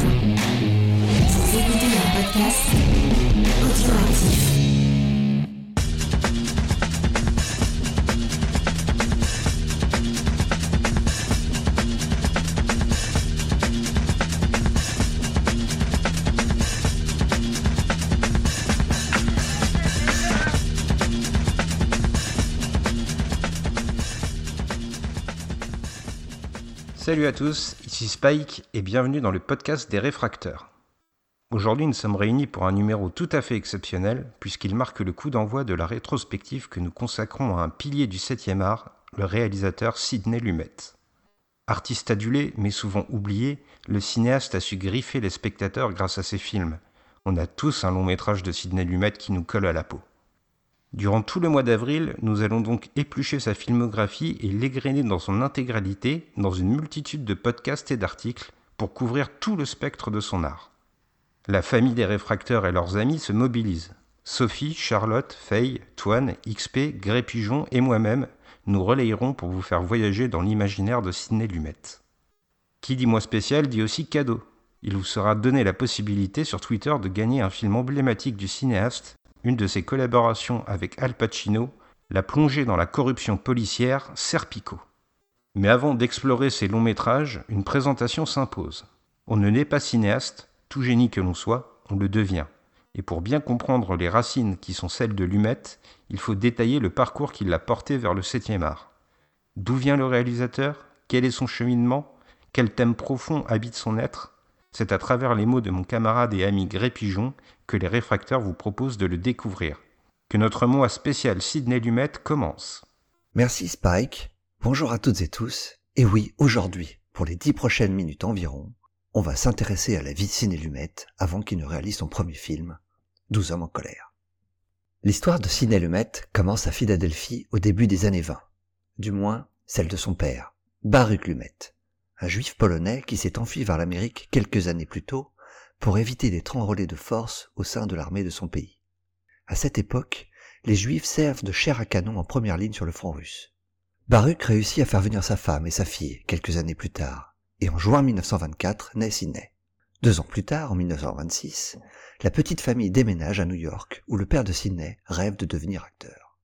Vous écoutez un podcast audioactif. Salut à tous, ici Spike et bienvenue dans le podcast des réfracteurs. Aujourd'hui nous sommes réunis pour un numéro tout à fait exceptionnel puisqu'il marque le coup d'envoi de la rétrospective que nous consacrons à un pilier du 7e art, le réalisateur Sidney Lumet. Artiste adulé mais souvent oublié, le cinéaste a su griffer les spectateurs grâce à ses films. On a tous un long métrage de Sidney Lumet qui nous colle à la peau. Durant tout le mois d'avril, nous allons donc éplucher sa filmographie et l'égrener dans son intégralité dans une multitude de podcasts et d'articles pour couvrir tout le spectre de son art. La famille des réfracteurs et leurs amis se mobilisent. Sophie, Charlotte, Faye, Toine, XP, Gré Pigeon et moi-même nous relayerons pour vous faire voyager dans l'imaginaire de Sidney Lumet. Qui dit mois spécial dit aussi cadeau. Il vous sera donné la possibilité sur Twitter de gagner un film emblématique du cinéaste une de ses collaborations avec Al Pacino, la plongée dans la corruption policière Serpico. Mais avant d'explorer ces longs métrages, une présentation s'impose. On ne naît pas cinéaste, tout génie que l'on soit, on le devient. Et pour bien comprendre les racines qui sont celles de Lumet, il faut détailler le parcours qui l'a porté vers le 7e art. D'où vient le réalisateur? Quel est son cheminement? Quel thème profond habite son être? C'est à travers les mots de mon camarade et ami Gré Pigeon que les réfracteurs vous proposent de le découvrir. Que notre mois spécial Sidney Lumet commence. Merci Spike. Bonjour à toutes et tous. Et oui, aujourd'hui, pour les dix prochaines minutes environ, on va s'intéresser à la vie de Sidney Lumet avant qu'il ne réalise son premier film, Douze hommes en colère. L'histoire de Sidney Lumet commence à Philadelphie au début des années 20. Du moins, celle de son père, Baruch Lumet, un juif polonais qui s'est enfui vers l'Amérique quelques années plus tôt pour éviter d'être enrôlé de force au sein de l'armée de son pays. À cette époque, les juifs servent de chair à canon en première ligne sur le front russe. Baruch réussit à faire venir sa femme et sa fille quelques années plus tard, et en juin 1924 naît Sidney. Deux ans plus tard, en 1926, la petite famille déménage à New York, où le père de Sidney rêve de devenir acteur.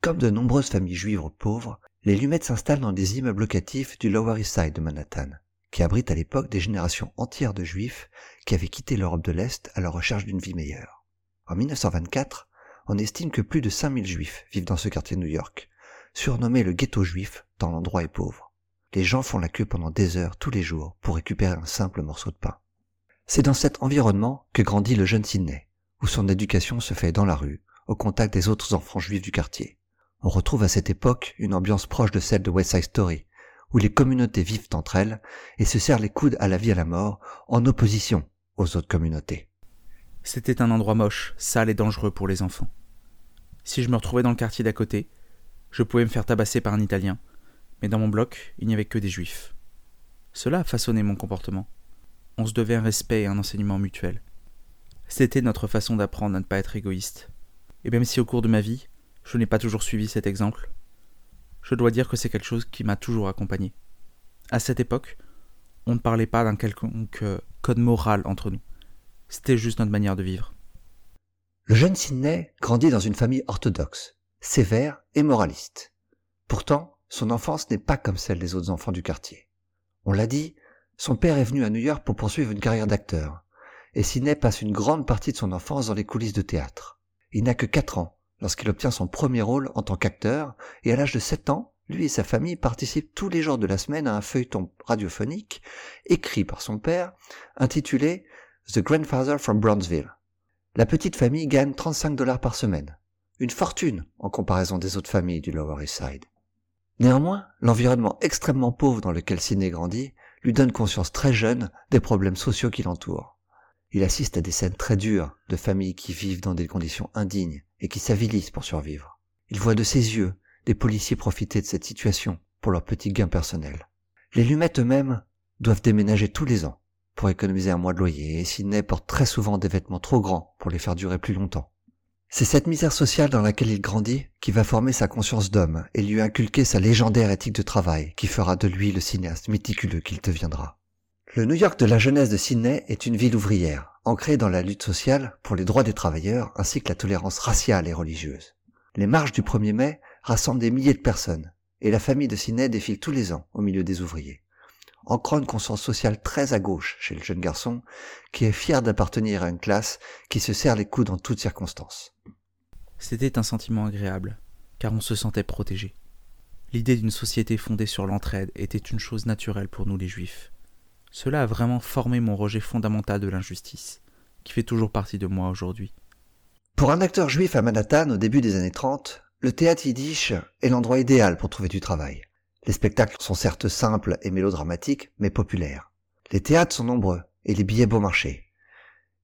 Comme de nombreuses familles juives pauvres, les Lumettes s'installent dans des immeubles locatifs du Lower East Side de Manhattan, qui abritent à l'époque des générations entières de juifs qui avaient quitté l'Europe de l'Est à la recherche d'une vie meilleure. En 1924, on estime que plus de 5000 juifs vivent dans ce quartier de New York, surnommé le ghetto juif tant l'endroit est pauvre. Les gens font la queue pendant des heures tous les jours pour récupérer un simple morceau de pain. C'est dans cet environnement que grandit le jeune Sidney, où son éducation se fait dans la rue, au contact des autres enfants juifs du quartier. On retrouve à cette époque une ambiance proche de celle de West Side Story, où les communautés vivent entre elles et se serrent les coudes à la vie et à la mort, en opposition aux autres communautés. C'était un endroit moche, sale et dangereux pour les enfants. Si je me retrouvais dans le quartier d'à côté, je pouvais me faire tabasser par un Italien, mais dans mon bloc, il n'y avait que des Juifs. Cela a façonné mon comportement. On se devait un respect et un enseignement mutuel. C'était notre façon d'apprendre à ne pas être égoïste. Et même si au cours de ma vie, je n'ai pas toujours suivi cet exemple. Je dois dire que c'est quelque chose qui m'a toujours accompagné. À cette époque, on ne parlait pas d'un quelconque euh, code moral entre nous. C'était juste notre manière de vivre. Le jeune Sidney grandit dans une famille orthodoxe, sévère et moraliste. Pourtant, son enfance n'est pas comme celle des autres enfants du quartier. On l'a dit, son père est venu à New York pour poursuivre une carrière d'acteur, et Sidney passe une grande partie de son enfance dans les coulisses de théâtre. Il n'a que quatre ans lorsqu'il obtient son premier rôle en tant qu'acteur, et à l'âge de 7 ans, lui et sa famille participent tous les jours de la semaine à un feuilleton radiophonique écrit par son père, intitulé The Grandfather from Brownsville. La petite famille gagne 35 dollars par semaine, une fortune en comparaison des autres familles du Lower East Side. Néanmoins, l'environnement extrêmement pauvre dans lequel Sidney grandit lui donne conscience très jeune des problèmes sociaux qui l'entourent. Il assiste à des scènes très dures de familles qui vivent dans des conditions indignes, et qui s'avilissent pour survivre. Il voit de ses yeux des policiers profiter de cette situation pour leur petit gain personnel. Les lumettes eux-mêmes doivent déménager tous les ans pour économiser un mois de loyer et Sidney porte très souvent des vêtements trop grands pour les faire durer plus longtemps. C'est cette misère sociale dans laquelle il grandit qui va former sa conscience d'homme et lui inculquer sa légendaire éthique de travail qui fera de lui le cinéaste méticuleux qu'il deviendra. Le New York de la jeunesse de Sydney est une ville ouvrière, ancrée dans la lutte sociale pour les droits des travailleurs ainsi que la tolérance raciale et religieuse. Les marches du 1er mai rassemblent des milliers de personnes, et la famille de Sydney défile tous les ans au milieu des ouvriers. Ancrant une conscience sociale très à gauche chez le jeune garçon, qui est fier d'appartenir à une classe qui se serre les coudes en toutes circonstances. C'était un sentiment agréable, car on se sentait protégé. L'idée d'une société fondée sur l'entraide était une chose naturelle pour nous les juifs. Cela a vraiment formé mon rejet fondamental de l'injustice, qui fait toujours partie de moi aujourd'hui. Pour un acteur juif à Manhattan au début des années 30, le théâtre yiddish est l'endroit idéal pour trouver du travail. Les spectacles sont certes simples et mélodramatiques, mais populaires. Les théâtres sont nombreux et les billets bon marché.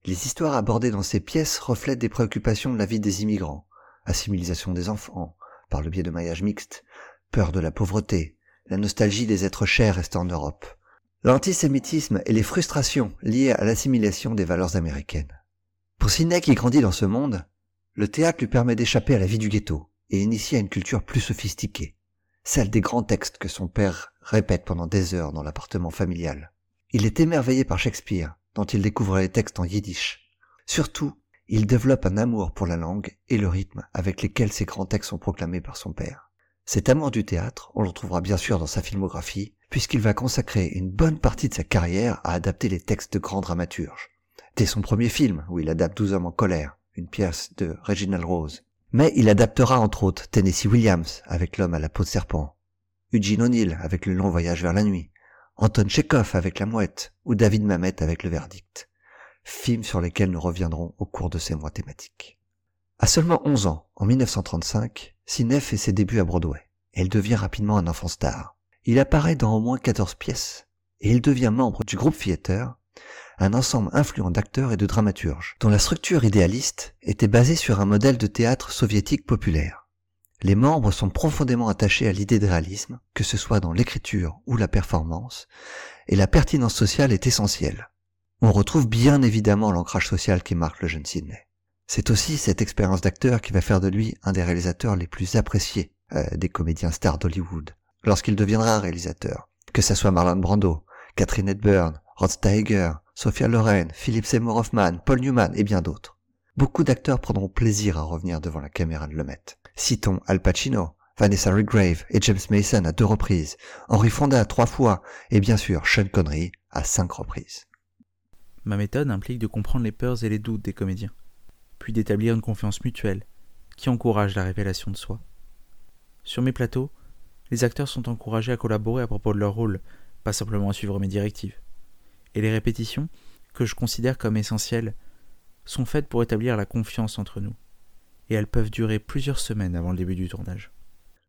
Les histoires abordées dans ces pièces reflètent des préoccupations de la vie des immigrants, assimilation des enfants, par le biais de mariages mixtes, peur de la pauvreté, la nostalgie des êtres chers restés en Europe, l'antisémitisme et les frustrations liées à l'assimilation des valeurs américaines. Pour Sidney qui grandit dans ce monde, le théâtre lui permet d'échapper à la vie du ghetto et initier à une culture plus sophistiquée, celle des grands textes que son père répète pendant des heures dans l'appartement familial. Il est émerveillé par Shakespeare, dont il découvre les textes en yiddish. Surtout, il développe un amour pour la langue et le rythme avec lesquels ces grands textes sont proclamés par son père. Cet amour du théâtre, on le retrouvera bien sûr dans sa filmographie, puisqu'il va consacrer une bonne partie de sa carrière à adapter les textes de grands dramaturges. Dès son premier film, où il adapte Douze hommes en colère, une pièce de Reginald Rose. Mais il adaptera entre autres Tennessee Williams avec L'homme à la peau de serpent, Eugene O'Neill avec Le long voyage vers la nuit, Anton Chekhov avec La mouette ou David Mamet avec Le verdict. Films sur lesquels nous reviendrons au cours de ces mois thématiques. À seulement 11 ans, en 1935, Sidney fait ses débuts à Broadway. Elle devient rapidement un enfant star. Il apparaît dans au moins 14 pièces et il devient membre du groupe Theater, un ensemble influent d'acteurs et de dramaturges, dont la structure idéaliste était basée sur un modèle de théâtre soviétique populaire. Les membres sont profondément attachés à l'idée de réalisme, que ce soit dans l'écriture ou la performance, et la pertinence sociale est essentielle. On retrouve bien évidemment l'ancrage social qui marque le jeune Sidney. C'est aussi cette expérience d'acteur qui va faire de lui un des réalisateurs les plus appréciés euh, des comédiens stars d'Hollywood, lorsqu'il deviendra réalisateur. Que ce soit Marlon Brando, Catherine Hepburn, Rod Steiger, Sophia Loren, Philip Seymour Hoffman, Paul Newman et bien d'autres. Beaucoup d'acteurs prendront plaisir à revenir devant la caméra de Lemet. Citons Al Pacino, Vanessa Redgrave et James Mason à deux reprises, Henry Fonda à trois fois et bien sûr Sean Connery à cinq reprises. Ma méthode implique de comprendre les peurs et les doutes des comédiens, puis d'établir une confiance mutuelle qui encourage la révélation de soi. Sur mes plateaux, les acteurs sont encouragés à collaborer à propos de leur rôle, pas simplement à suivre mes directives et les répétitions, que je considère comme essentielles, sont faites pour établir la confiance entre nous, et elles peuvent durer plusieurs semaines avant le début du tournage.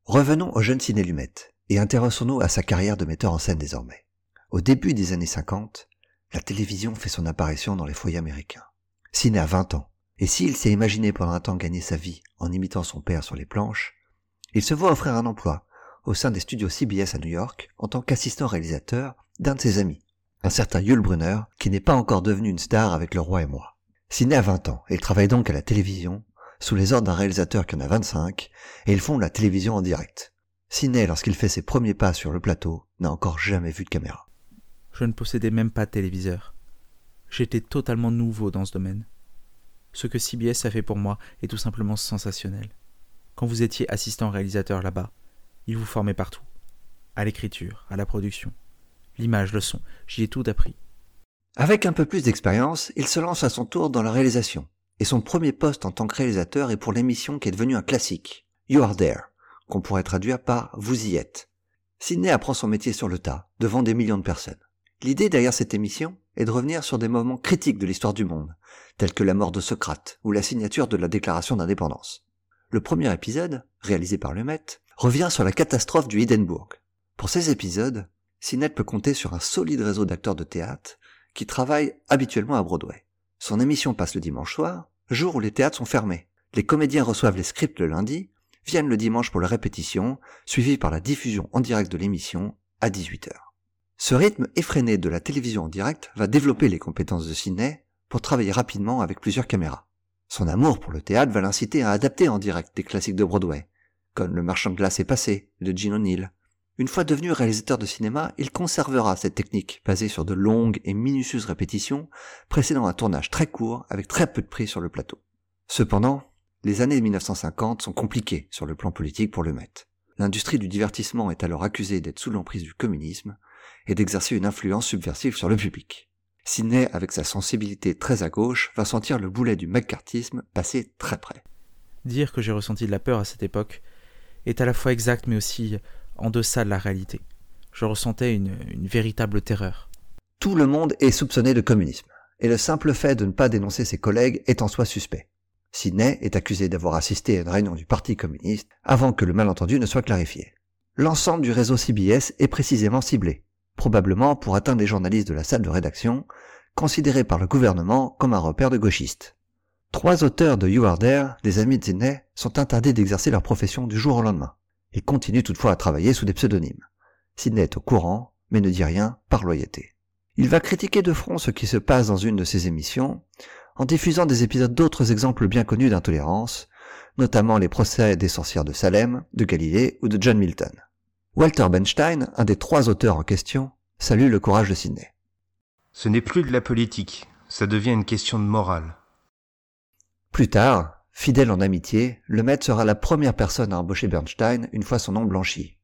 Revenons au jeune Ciné Lumet, et intéressons-nous à sa carrière de metteur en scène désormais. Au début des années 50, la télévision fait son apparition dans les foyers américains. Ciné a 20 ans, et s'il s'est imaginé pendant un temps gagner sa vie en imitant son père sur les planches, il se voit offrir un emploi au sein des studios CBS à New York en tant qu'assistant réalisateur d'un de ses amis, un certain Yul Brunner, qui n'est pas encore devenu une star avec Le Roi et moi. Sidney a 20 ans, il travaille donc à la télévision, sous les ordres d'un réalisateur qui en a 25, et ils font la télévision en direct. Sidney, lorsqu'il fait ses premiers pas sur le plateau, n'a encore jamais vu de caméra. Je ne possédais même pas de téléviseur. J'étais totalement nouveau dans ce domaine. Ce que CBS a fait pour moi est tout simplement sensationnel. Quand vous étiez assistant réalisateur là-bas, il vous formait partout. À l'écriture, à la production, l'image, le son, j'y ai tout appris. Avec un peu plus d'expérience, il se lance à son tour dans la réalisation. Et son premier poste en tant que réalisateur est pour l'émission qui est devenue un classique, You Are There, qu'on pourrait traduire par Vous y êtes. Sidney apprend son métier sur le tas, devant des millions de personnes. L'idée derrière cette émission est de revenir sur des moments critiques de l'histoire du monde, tels que la mort de Socrate ou la signature de la déclaration d'indépendance. Le premier épisode, réalisé par Le Met, revient sur la catastrophe du Hindenburg. Pour ces épisodes, Sinette peut compter sur un solide réseau d'acteurs de théâtre qui travaillent habituellement à Broadway. Son émission passe le dimanche soir, jour où les théâtres sont fermés. Les comédiens reçoivent les scripts le lundi, viennent le dimanche pour la répétition, suivi par la diffusion en direct de l'émission à 18h. Ce rythme effréné de la télévision en direct va développer les compétences de Sidney pour travailler rapidement avec plusieurs caméras. Son amour pour le théâtre va l'inciter à adapter en direct des classiques de Broadway, comme Le marchand de glace est passé de Gene O'Neill, Une fois devenu réalisateur de cinéma, il conservera cette technique basée sur de longues et minutieuses répétitions, précédant un tournage très court avec très peu de prise sur le plateau. Cependant, les années 1950 sont compliquées sur le plan politique pour le Met. L'industrie du divertissement est alors accusée d'être sous l'emprise du communisme et d'exercer une influence subversive sur le public. Sidney, avec sa sensibilité très à gauche, va sentir le boulet du McCarthyisme passer très près. Dire que j'ai ressenti de la peur à cette époque est à la fois exact mais aussi en deçà de la réalité. Je ressentais une, véritable terreur. Tout le monde est soupçonné de communisme, et le simple fait de ne pas dénoncer ses collègues est en soi suspect. Sidney est accusé d'avoir assisté à une réunion du Parti communiste avant que le malentendu ne soit clarifié. L'ensemble du réseau CBS est précisément ciblé, probablement pour atteindre les journalistes de la salle de rédaction, considérés par le gouvernement comme un repère de gauchistes. Trois auteurs de You Are There, les amis de Sidney, sont interdits d'exercer leur profession du jour au lendemain. Ils continuent toutefois à travailler sous des pseudonymes. Sidney est au courant, mais ne dit rien par loyauté. Il va critiquer de front ce qui se passe dans une de ses émissions, en diffusant des épisodes d'autres exemples bien connus d'intolérance, notamment les procès des sorcières de Salem, de Galilée ou de John Milton. Walter Benstein, un des trois auteurs en question, salue le courage de Sidney. Ce n'est plus de la politique, ça devient une question de morale. Plus tard, Fidèle en amitié, le maître sera la première personne à embaucher Bernstein une fois son nom blanchi.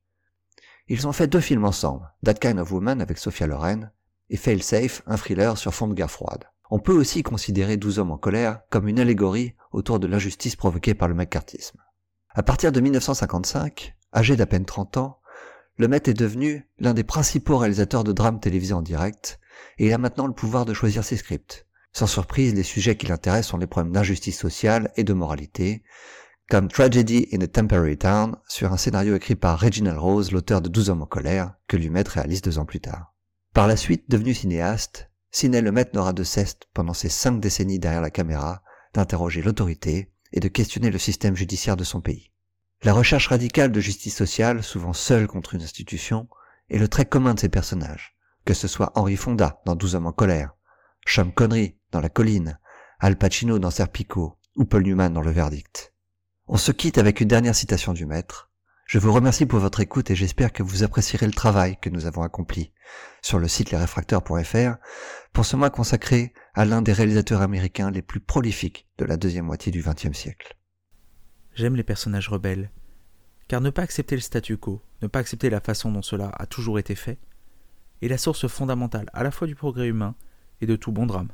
Ils ont fait deux films ensemble, That Kind of Woman avec Sophia Loren et Fail Safe, un thriller sur fond de guerre froide. On peut aussi considérer Douze hommes en colère comme une allégorie autour de l'injustice provoquée par le McCarthyisme. À partir de 1955, âgé d'à peine 30 ans, le est devenu l'un des principaux réalisateurs de drames télévisés en direct et il a maintenant le pouvoir de choisir ses scripts. Sans surprise, les sujets qui l'intéressent sont les problèmes d'injustice sociale et de moralité, comme Tragedy in a Temporary Town, sur un scénario écrit par Reginald Rose, l'auteur de 12 hommes en colère, que Lumet réalise deux ans plus tard. Par la suite, devenu cinéaste, Sidney Lumet n'aura de cesse, pendant ses cinq décennies derrière la caméra, d'interroger l'autorité et de questionner le système judiciaire de son pays. La recherche radicale de justice sociale, souvent seule contre une institution, est le trait commun de ces personnages, que ce soit Henri Fonda dans 12 hommes en colère, Sean Connery dans La Colline, Al Pacino dans Serpico ou Paul Newman dans Le Verdict. On se quitte avec une dernière citation du maître. Je vous remercie pour votre écoute et j'espère que vous apprécierez le travail que nous avons accompli sur le site lesrefracteurs.fr pour ce mois consacré à l'un des réalisateurs américains les plus prolifiques de la deuxième moitié du XXe siècle. J'aime les personnages rebelles, car ne pas accepter le statu quo, ne pas accepter la façon dont cela a toujours été fait, est la source fondamentale à la fois du progrès humain et de tout bon drame.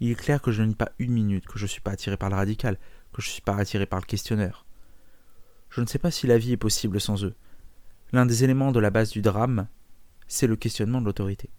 Il est clair que je ne lis pas une minute, que je ne suis pas attiré par le radical, que je ne suis pas attiré par le questionnaire. Je ne sais pas si la vie est possible sans eux. L'un des éléments de la base du drame, c'est le questionnement de l'autorité.